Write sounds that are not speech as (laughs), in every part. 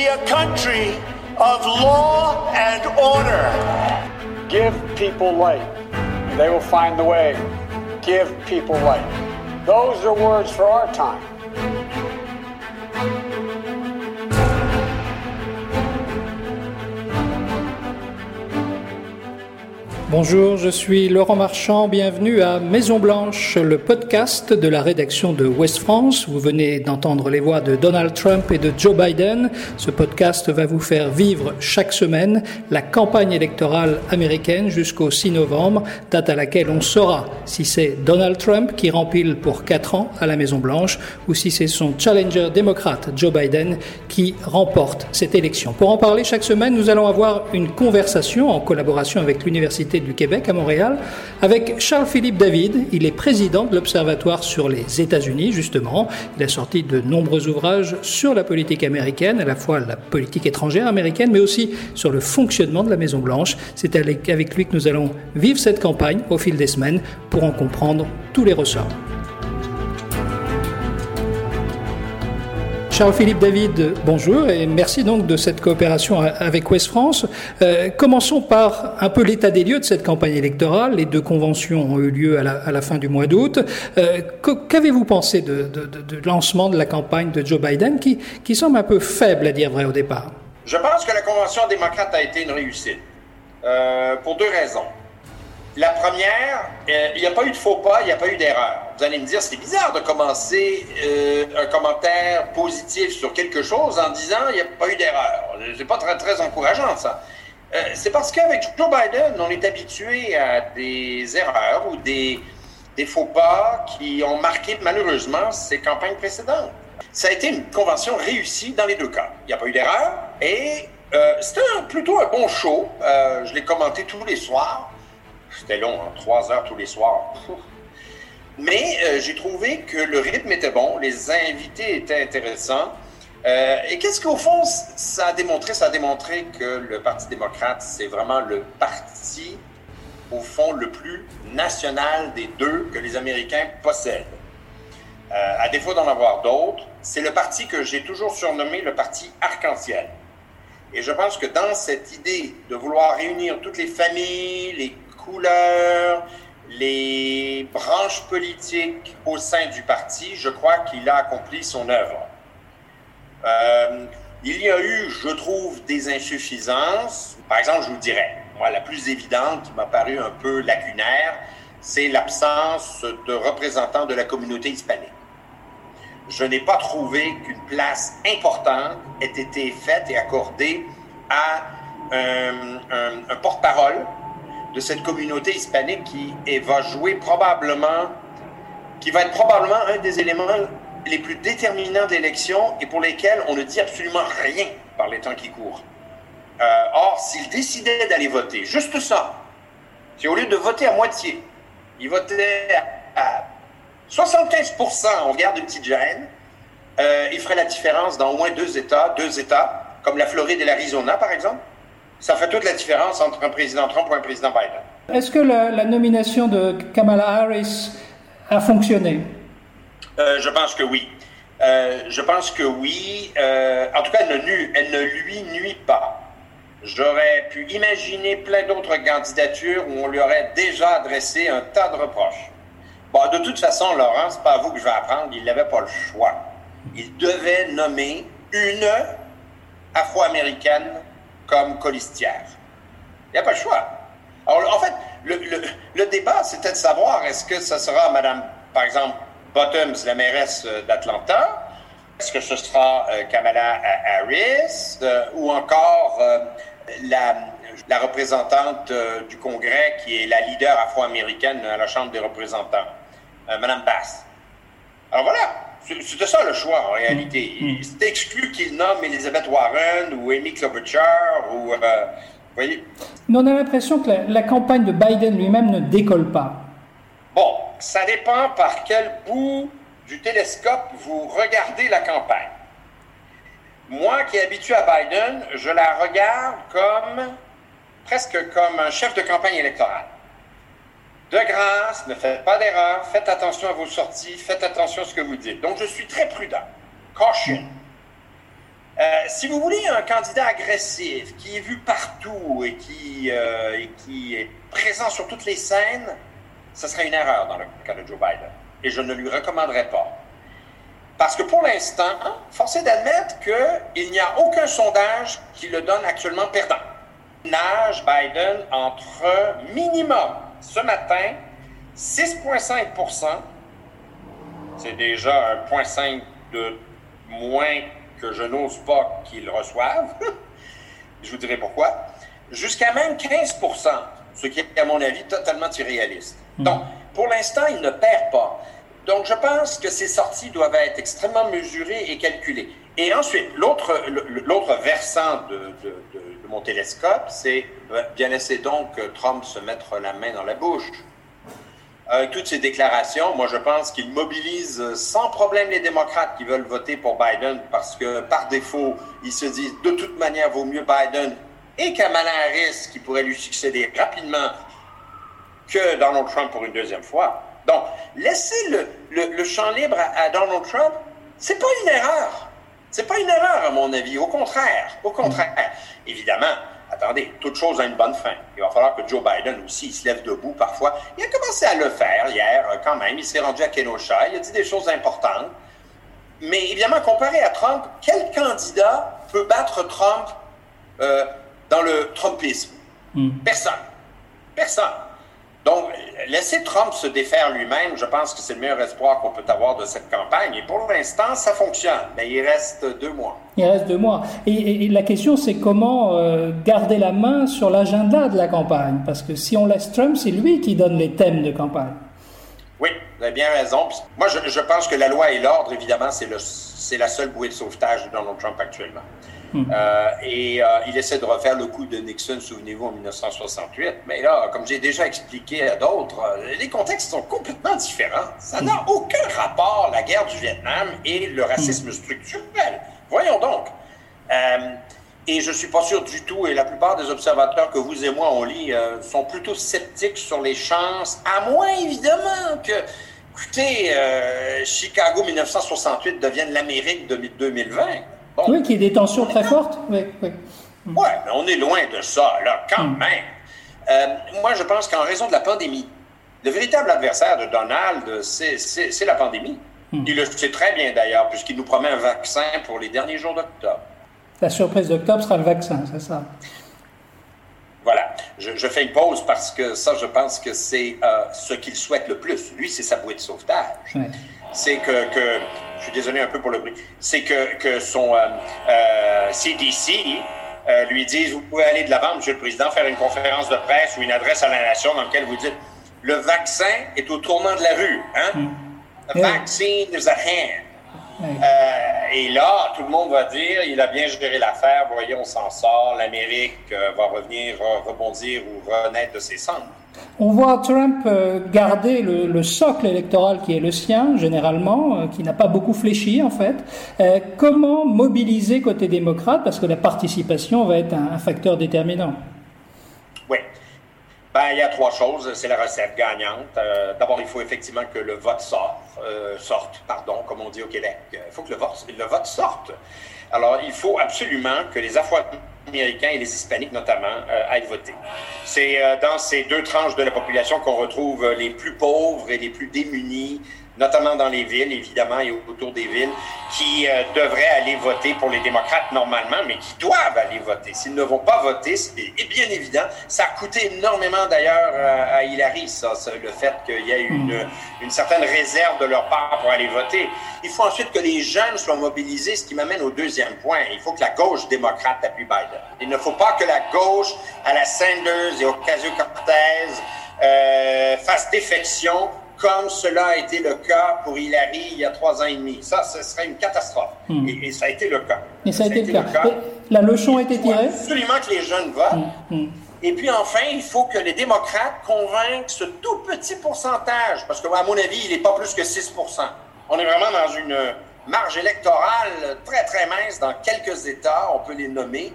be a country of law and order. Give people light. They will find the way. Give people light. Those are words for our time. Bonjour, je suis Laurent Marchand, bienvenue à Maison Blanche, le podcast de la rédaction de West France. Vous venez d'entendre les voix de Donald Trump et de Joe Biden. Ce podcast va vous faire vivre chaque semaine la campagne électorale américaine jusqu'au 6 novembre, date à laquelle on saura si c'est Donald Trump qui rempile pour 4 ans à la Maison Blanche ou si c'est son challenger démocrate Joe Biden qui remporte cette élection. Pour en parler chaque semaine, nous allons avoir une conversation en collaboration avec l'Université du Québec à Montréal avec Charles-Philippe David. Il est président de l'Observatoire sur les États-Unis, justement. Il a sorti de nombreux ouvrages sur la politique américaine, à la fois la politique étrangère américaine, mais aussi sur le fonctionnement de la Maison-Blanche. C'est avec lui que nous allons vivre cette campagne au fil des semaines pour en comprendre tous les ressorts. Charles-Philippe David, bonjour et merci donc de cette coopération avec Ouest France. Euh, commençons par un peu l'état des lieux de cette campagne électorale. Les deux conventions ont eu lieu à la, fin du mois d'août. Euh, qu'avez-vous pensé de, lancement de la campagne de Joe Biden qui, qui semble un peu faible à dire vrai au départ? Je pense que la convention démocrate a été une réussite euh, pour deux raisons. La première, il n'y a pas eu de faux pas, il n'y a pas eu d'erreur. Vous allez me dire, c'est bizarre de commencer euh, un commentaire positif sur quelque chose en disant, il n'y a pas eu d'erreur. C'est pas très, encourageant, ça. Euh, c'est parce qu'avec Joe Biden, on est habitué à des erreurs ou des, faux pas qui ont marqué malheureusement ses campagnes précédentes. Ça a été une convention réussie dans les deux cas. Il n'y a pas eu d'erreur et c'était plutôt un bon show. je l'ai commenté tous les soirs. C'était long, hein, trois heures tous les soirs. Mais euh, j'ai trouvé que le rythme était bon, les invités étaient intéressants. Euh, et qu'est-ce qu'au fond, ça a démontré? Ça a démontré que le Parti démocrate, c'est vraiment le parti, au fond, le plus national des deux que les Américains possèdent. Euh, à défaut d'en avoir d'autres, c'est le parti que j'ai toujours surnommé le parti arc-en-ciel. Et je pense que dans cette idée de vouloir réunir toutes les familles, les couleurs, les branches politiques au sein du parti, je crois qu'il a accompli son œuvre. Euh, il y a eu, je trouve, des insuffisances. Par exemple, je vous dirais, moi, la plus évidente qui m'a paru un peu lacunaire, c'est l'absence de représentants de la communauté hispanique. Je n'ai pas trouvé qu'une place importante ait été faite et accordée à un porte-parole de cette communauté hispanique qui va jouer probablement, qui va être probablement un des éléments les plus déterminants d'élection et pour lesquels on ne dit absolument rien par les temps qui courent. Euh, or, s'ils décidaient d'aller voter, juste ça, si au lieu de voter à moitié, ils votaient à 75 on regarde une petite gêne, euh, ils feraient la différence dans au moins deux États, deux États, comme la Floride et l'Arizona, par exemple, ça fait toute la différence entre un président Trump ou un président Biden. Est-ce que la, nomination de Kamala Harris a fonctionné? Euh, je pense que oui. Euh, je pense que oui. Euh, en tout cas, elle ne, elle ne lui nuit pas. J'aurais pu imaginer plein d'autres candidatures où on lui aurait déjà adressé un tas de reproches. Bon, de toute façon, Laurent, c'est pas à vous que je vais apprendre, il n'avait pas le choix. Il devait nommer une afro-américaine comme colistière. Il n'y a pas le choix. Alors, en fait, le, débat, c'était de savoir est-ce que ce sera Mme, par exemple, Bottoms, la mairesse euh, d'Atlanta, est-ce que ce sera euh, Kamala Harris? Euh, ou encore la, la, représentante du Congrès qui est la leader afro-américaine à la Chambre des représentants, Mme Bass? Alors voilà, c'était ça le choix en réalité. Mm. C'était exclu qu'il nomme Elizabeth Warren ou Amy Klobuchar ou. Euh, vous voyez? Mais on a l'impression que la, campagne de Biden lui-même ne décolle pas. Bon, ça dépend par quel bout du télescope vous regardez la campagne. Moi qui est habitué à Biden, je la regarde comme presque comme un chef de campagne électorale. De grâce, ne faites pas d'erreur, faites attention à vos sorties, faites attention à ce que vous dites. Donc, je suis très prudent. Caution. Euh, si vous voulez un candidat agressif, qui est vu partout et qui, euh, et qui est présent sur toutes les scènes, ce serait une erreur dans le cas de Joe Biden. Et je ne lui recommanderais pas. Parce que pour l'instant, force est d'admettre qu'il n'y a aucun sondage qui le donne actuellement perdant. Nage Biden entre minimum ce matin 6,5% c'est déjà un 0,5 de moins que je n'ose pas qu'ils reçoivent. (laughs) je vous dirai pourquoi. Jusqu'à même 15% ce qui est, à mon avis, totalement irréaliste. Hmm. Donc, pour l'instant, il ne perd pas. Donc, je pense que ces sorties doivent être extrêmement mesurées et calculées. Et ensuite, l'autre, versant de, mon télescope, c'est ben, bien laisser donc Trump se mettre la main dans la bouche. Avec toutes ces déclarations, moi je pense qu'il mobilise sans problème les démocrates qui veulent voter pour Biden parce que par défaut, ils se disent de toute manière vaut mieux Biden et Kamala Harris qui pourrait lui succéder rapidement que Donald Trump pour une deuxième fois. Donc, laisser le, champ libre à, Donald Trump, c'est pas une erreur. C'est pas une erreur, à mon avis. Au contraire. Au contraire. Évidemment, attendez, toute chose a une bonne fin. Il va falloir que Joe Biden aussi se lève debout parfois. Il a commencé à le faire hier, euh, quand même. Il s'est rendu à Kenosha. Il a dit des choses importantes. Mais évidemment, comparé à Trump, quel candidat peut battre Trump euh, dans le Trumpisme? Hmm. Personne. Personne. Donc, laisser Trump se défaire lui-même, je pense que c'est le meilleur espoir qu'on peut avoir de cette campagne. Et pour l'instant, ça fonctionne, mais il reste deux mois. Il reste deux mois. Et, la question, c'est comment euh, garder la main sur l'agenda de la campagne? Parce que si on laisse Trump, c'est lui qui donne les thèmes de campagne. Oui, vous avez bien raison. Moi, je, je pense que la loi et l'ordre, évidemment, c'est la seule bouée de sauvetage de Donald Trump actuellement. Hmm. Euh, et euh, il essaie de refaire le coup de Nixon, souvenez-vous, en 1968. Mais là, comme j'ai déjà expliqué à d'autres, euh, les contextes sont complètement différents. Ça n'a hmm. aucun rapport, la guerre du Vietnam et le racisme hmm. structurel. Voyons donc. et je ne suis pas sûr du tout, et la plupart des observateurs que vous et moi on lit sont plutôt sceptiques sur les chances, à moins évidemment que, écoutez, Chicago 1968 devienne l'Amérique de 2020. Oui, qui y ait des tensions très fortes. Oui, oui. mais on est loin de ça, là, quand hmm. même. Euh, moi, je pense qu'en raison de la pandémie, le véritable adversaire de Donald, c'est la pandémie. Hmm. Il le sait très bien d'ailleurs, puisqu'il nous promet un vaccin pour les derniers jours d'octobre. La surprise d'octobre sera le vaccin, c'est ça? Voilà. Je, fais une pause parce que ça, je pense que c'est euh, ce qu'il souhaite le plus. Lui, c'est sa bouée de sauvetage. C'est que, que je suis désolé un peu pour le bruit, c'est que, que son CDC euh, euh, euh, lui dise Vous pouvez aller de l'avant, Monsieur le Président, faire une conférence de presse ou une adresse à la nation dans laquelle vous dites Le vaccin est au tournant de la rue. Hein? The vaccine is at hand. Et là, tout le monde va dire, il a bien géré l'affaire, voyez, on s'en sort, l'Amérique va revenir, rebondir ou renaître de ses cendres. On voit Trump euh, garder le, socle électoral qui est le sien, généralement, euh, qui n'a pas beaucoup fléchi, en fait. Euh, comment mobiliser côté démocrate? Parce que la participation va être un, facteur déterminant. Oui. Ben, il y a trois choses. C'est la recette gagnante. D'abord, il faut effectivement que le vote sorte, sorte pardon, comme on dit au Québec. Il faut que le vote, le vote sorte. Alors, il faut absolument que les afro américains et les hispaniques notamment euh, aillent voter. C'est euh, dans ces deux tranches de la population qu'on retrouve euh, les plus pauvres et les plus démunis, notamment dans les villes, évidemment, et autour des villes, qui euh, devraient aller voter pour les démocrates normalement, mais qui doivent aller voter. S'ils ne vont pas voter, c'est bien évident. Ça a coûté énormément d'ailleurs à Hillary, ça, le fait qu'il y ait une, une certaine réserve de leur part pour aller voter. Il faut ensuite que les jeunes soient mobilisés, ce qui m'amène au deuxième point. Il faut que la gauche démocrate appuie Biden. Il ne faut pas que la gauche, à la Sanders et Ocasio-Cortez, euh, fasse défection comme cela a été le cas pour Hillary il y a trois ans et demi. Ça, ce serait une catastrophe. Hmm. Et, ça a été le cas. Et ça a, été, le cas. La leçon a été tirée. Il faut absolument que les jeunes votent. Hmm. Hmm. Et puis enfin, il faut que les démocrates convainquent ce tout petit pourcentage, parce qu'à mon avis, il n'est pas plus que 6% On est vraiment dans une marge électorale très, très mince dans quelques États, on peut les nommer,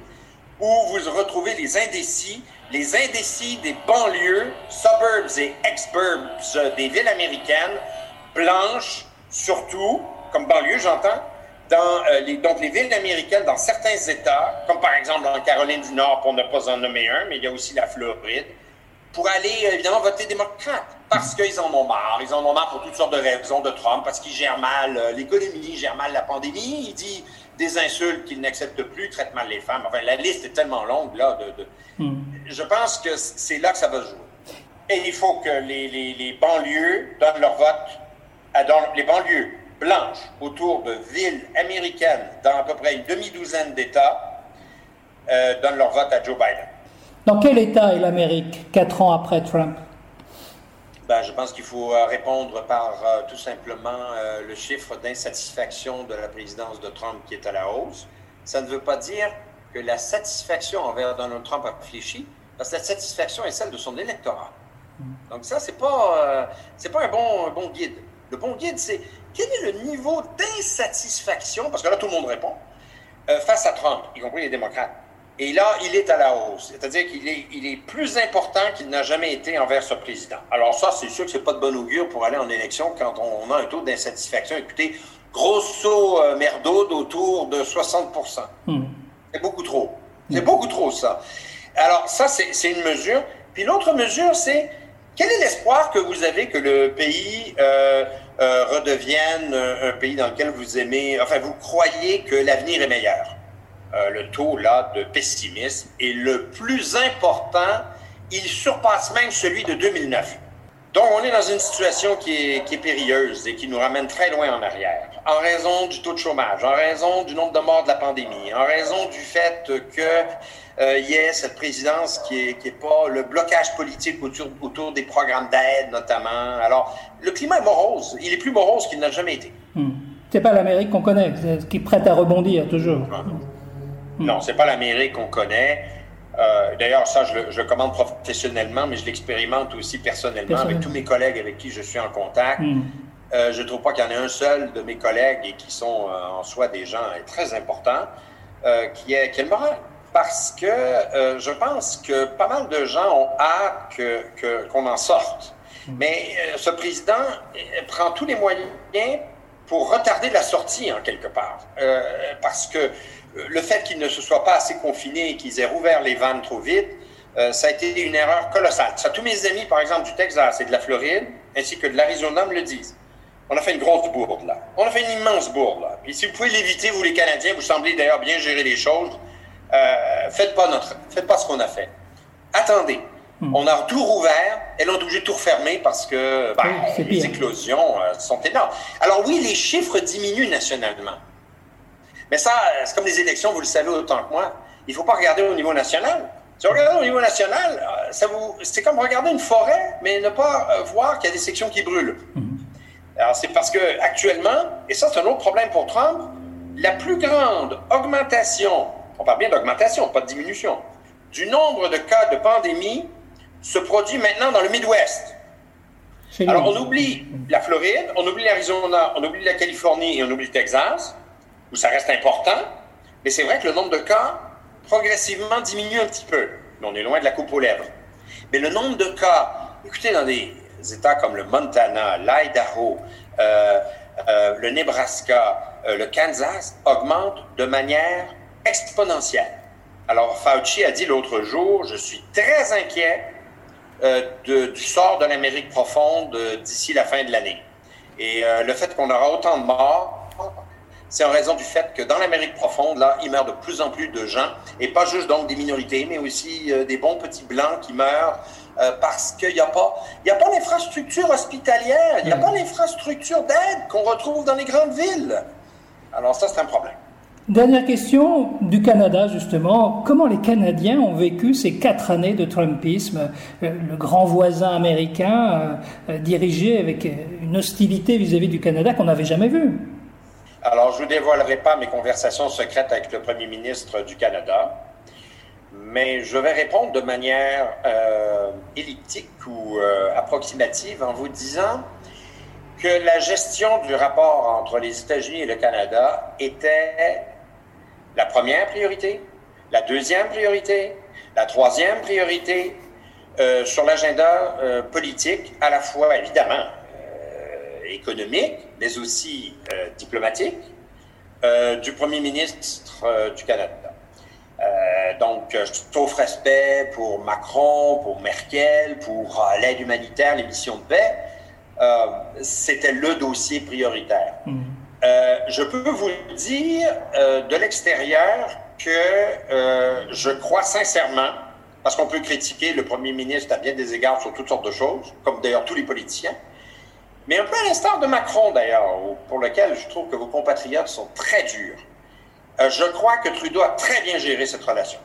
où vous retrouvez les indécis les indécis des banlieues, suburbs et ex-burbs des villes américaines, blanches surtout, comme banlieue j'entends, dans les, donc les villes américaines, dans certains États, comme par exemple en Caroline du Nord, pour ne pas en nommer un, mais il y a aussi la Floride, pour aller évidemment voter démocrate parce qu'ils en ont marre. Ils en ont marre pour toutes sortes de raisons de Trump, parce qu'il gère mal l'économie, il gère mal la pandémie. Il dit des insultes qu'il n'accepte plus, traite mal les femmes. Enfin, la liste est tellement longue, là. De, hmm. Je pense que c'est là que ça va se jouer. Et il faut que les, les, banlieues donnent leur vote, à, dans les banlieues blanches autour de villes américaines dans à peu près une demi-douzaine d'États euh, donnent leur vote à Joe Biden. Dans quel État est l'Amérique quatre ans après Trump? Ben, je pense qu'il faut euh, répondre par euh, tout simplement euh, le chiffre d'insatisfaction de la présidence de Trump qui est à la hausse. Ça ne veut pas dire que la satisfaction envers Donald Trump a fléchi, parce que la satisfaction est celle de son électorat. Donc ça, c'est pas, c'est pas un bon, un bon guide. Le bon guide, c'est quel est le niveau d'insatisfaction, parce que là, tout le monde répond, face à Trump, y compris les démocrates. Et là, il est à la hausse. C'est-à-dire qu'il est, il est plus important qu'il n'a jamais été envers ce président. Alors ça, c'est sûr que c'est pas de bon augure pour aller en élection quand on a un taux d'insatisfaction. Écoutez, grosso euh, merdo d'autour de 60 hmm. C'est beaucoup trop. C'est hmm. beaucoup trop, ça. Alors ça, c'est une mesure. Puis l'autre mesure, c'est quel est l'espoir que vous avez que le pays euh, euh, redevienne un pays dans lequel vous aimez, enfin, vous croyez que l'avenir est meilleur? Euh, le taux là, de pessimisme est le plus important. Il surpasse même celui de 2009. Donc, on est dans une situation qui est, qui est périlleuse et qui nous ramène très loin en arrière. En raison du taux de chômage, en raison du nombre de morts de la pandémie, en raison du fait que euh, y ait cette présidence qui n'est qui est pas le blocage politique autour, autour des programmes d'aide, notamment. Alors, le climat est morose. Il est plus morose qu'il n'a jamais été. Hmm. C'est pas l'Amérique qu'on connaît, qui est prête à rebondir toujours. Non, c'est pas l'Amérique qu'on connaît. Euh, d'ailleurs, ça, je le, commande professionnellement, mais je l'expérimente aussi personnellement avec tous mes collègues avec qui je suis en contact. Hmm. Euh, je ne trouve pas qu'il y en ait un seul de mes collègues et qui sont euh, en soi des gens très importants qui, est, qui le moral. Parce que je pense que pas mal de gens ont hâte qu'on en sorte. Hmm. Mais ce président prend tous les moyens pour retarder la sortie, en quelque part. parce que le fait qu'ils ne se soient pas assez confinés et qu'ils aient rouvert les vannes trop vite, euh, ça a été une erreur colossale. Ça, tous mes amis, par exemple, du Texas et de la Floride, ainsi que de l'Arizona, me le disent. On a fait une grosse bourde, là. On a fait une immense bourde, là. Puis si vous pouvez l'éviter, vous les Canadiens, vous semblez d'ailleurs bien gérer les choses, euh, faites pas notre, faites pas ce qu'on a fait. Attendez. Hmm. On a tout rouvert, et là, on est obligé de tout refermer parce que ben, les éclosions euh, sont énormes. Alors oui, les chiffres diminuent nationalement. Mais ça, c'est comme les élections, vous le savez autant que moi. Il ne faut pas regarder au niveau national. Si on regarde au niveau national, euh, ça vous, c'est comme regarder une forêt, mais ne pas euh, voir qu'il y a des sections qui brûlent. Mhm. Alors, c'est parce que actuellement, et ça, c'est un autre problème pour Trump, la plus grande augmentation, on parle bien d'augmentation, pas de diminution, du nombre de cas de pandémie se produit maintenant dans le Midwest. Alors, on oublie la Floride, on oublie l'Arizona, on oublie la Californie et on oublie le Texas où ça reste important, mais c'est vrai que le nombre de cas progressivement diminue un petit peu. Mais on est loin de la coupe aux lèvres. Mais le nombre de cas, écoutez, dans des États comme le Montana, l'Idaho, euh, euh, le Nebraska, euh, le Kansas, augmente de manière exponentielle. Alors, Fauci a dit l'autre jour, je suis très inquiet du sort de l'Amérique profonde d'ici la fin de l'année. Et le fait qu'on aura autant de morts c'est en raison du fait que dans l'Amérique profonde, là, il meurt de plus en plus de gens, et pas juste donc des minorités, mais aussi euh, des bons petits blancs qui meurent euh, parce qu'il n'y a pas, il a pas l'infrastructure hospitalière, il n'y a pas l'infrastructure d'aide qu'on retrouve dans les grandes villes. Alors ça, c'est un problème. Dernière question du Canada, justement. Comment les Canadiens ont vécu ces quatre années de Trumpisme, euh, le grand voisin américain dirigé avec une hostilité vis-à-vis -vis du Canada qu'on n'avait jamais vue alors, je ne vous dévoilerai pas mes conversations secrètes avec le premier ministre du Canada, mais je vais répondre de manière euh, elliptique ou euh, approximative en vous disant que la gestion du rapport entre les États-Unis et le Canada était la première priorité, la deuxième priorité, la troisième priorité euh, sur l'agenda politique, à la fois évidemment économique, mais aussi euh, diplomatique, du premier ministre du Canada. donc, sauf respect pour Macron, pour Merkel, pour l'aide humanitaire, les missions de paix, c'était le dossier prioritaire. Mm. je peux vous dire de l'extérieur que je crois sincèrement parce qu'on peut critiquer le premier ministre à bien des égards sur toutes sortes de choses, comme d'ailleurs tous les politiciens. Mais un peu à l'instar de Macron, d'ailleurs, pour lequel je trouve que vos compatriotes sont très durs. Euh, je crois que Trudeau a très bien géré cette relation.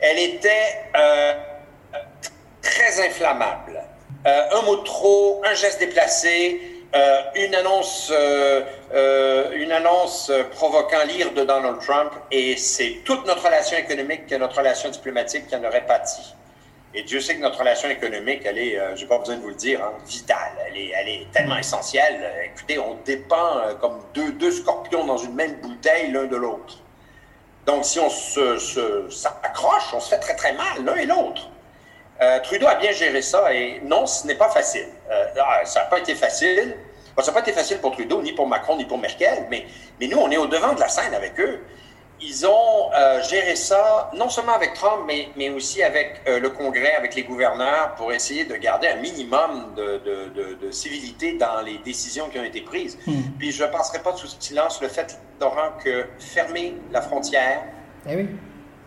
Elle était euh, très inflammable. Euh, un mot de trop, un geste déplacé, une annonce, une annonce provoquant l'ire de Donald Trump et c'est toute notre relation économique que notre relation diplomatique qui en aurait pâti. Et Dieu sait que notre relation économique, elle est, je n'ai pas besoin de vous le dire, hein, vitale. Elle est, elle est tellement essentielle. Écoutez, on dépend comme deux, deux scorpions dans une même bouteille l'un de l'autre. Donc, si on s'accroche, se, on se fait très, très mal l'un et l'autre. Euh, Trudeau a bien géré ça et non, ce n'est pas facile. Euh, ah, ça n'a pas été facile. ça n'a pas été facile pour Trudeau, ni pour Macron, ni pour Merkel, mais, mais nous, on est au devant de la scène avec eux. Ils ont euh, géré ça non seulement avec Trump, mais, mais aussi avec le Congrès, avec les gouverneurs, pour essayer de garder un minimum de, de, civilité dans les décisions qui ont été prises. Hmm. Puis je ne passerai pas sous silence le fait, Laurent, que fermer la frontière, eh oui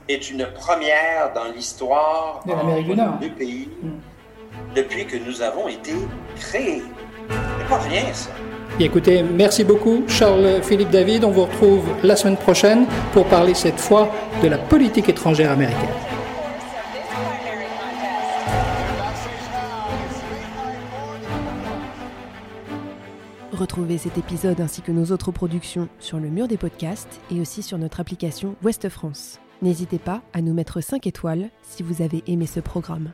est une première dans l'histoire du pays mm. depuis que nous avons été créés. C'est pas rien, ça. Écoutez, merci beaucoup Charles-Philippe David. On vous retrouve la semaine prochaine pour parler cette fois de la politique étrangère américaine. Retrouvez cet épisode ainsi que nos autres productions sur le mur des podcasts et aussi sur notre application Ouest France. N'hésitez pas à nous mettre 5 étoiles si vous avez aimé ce programme.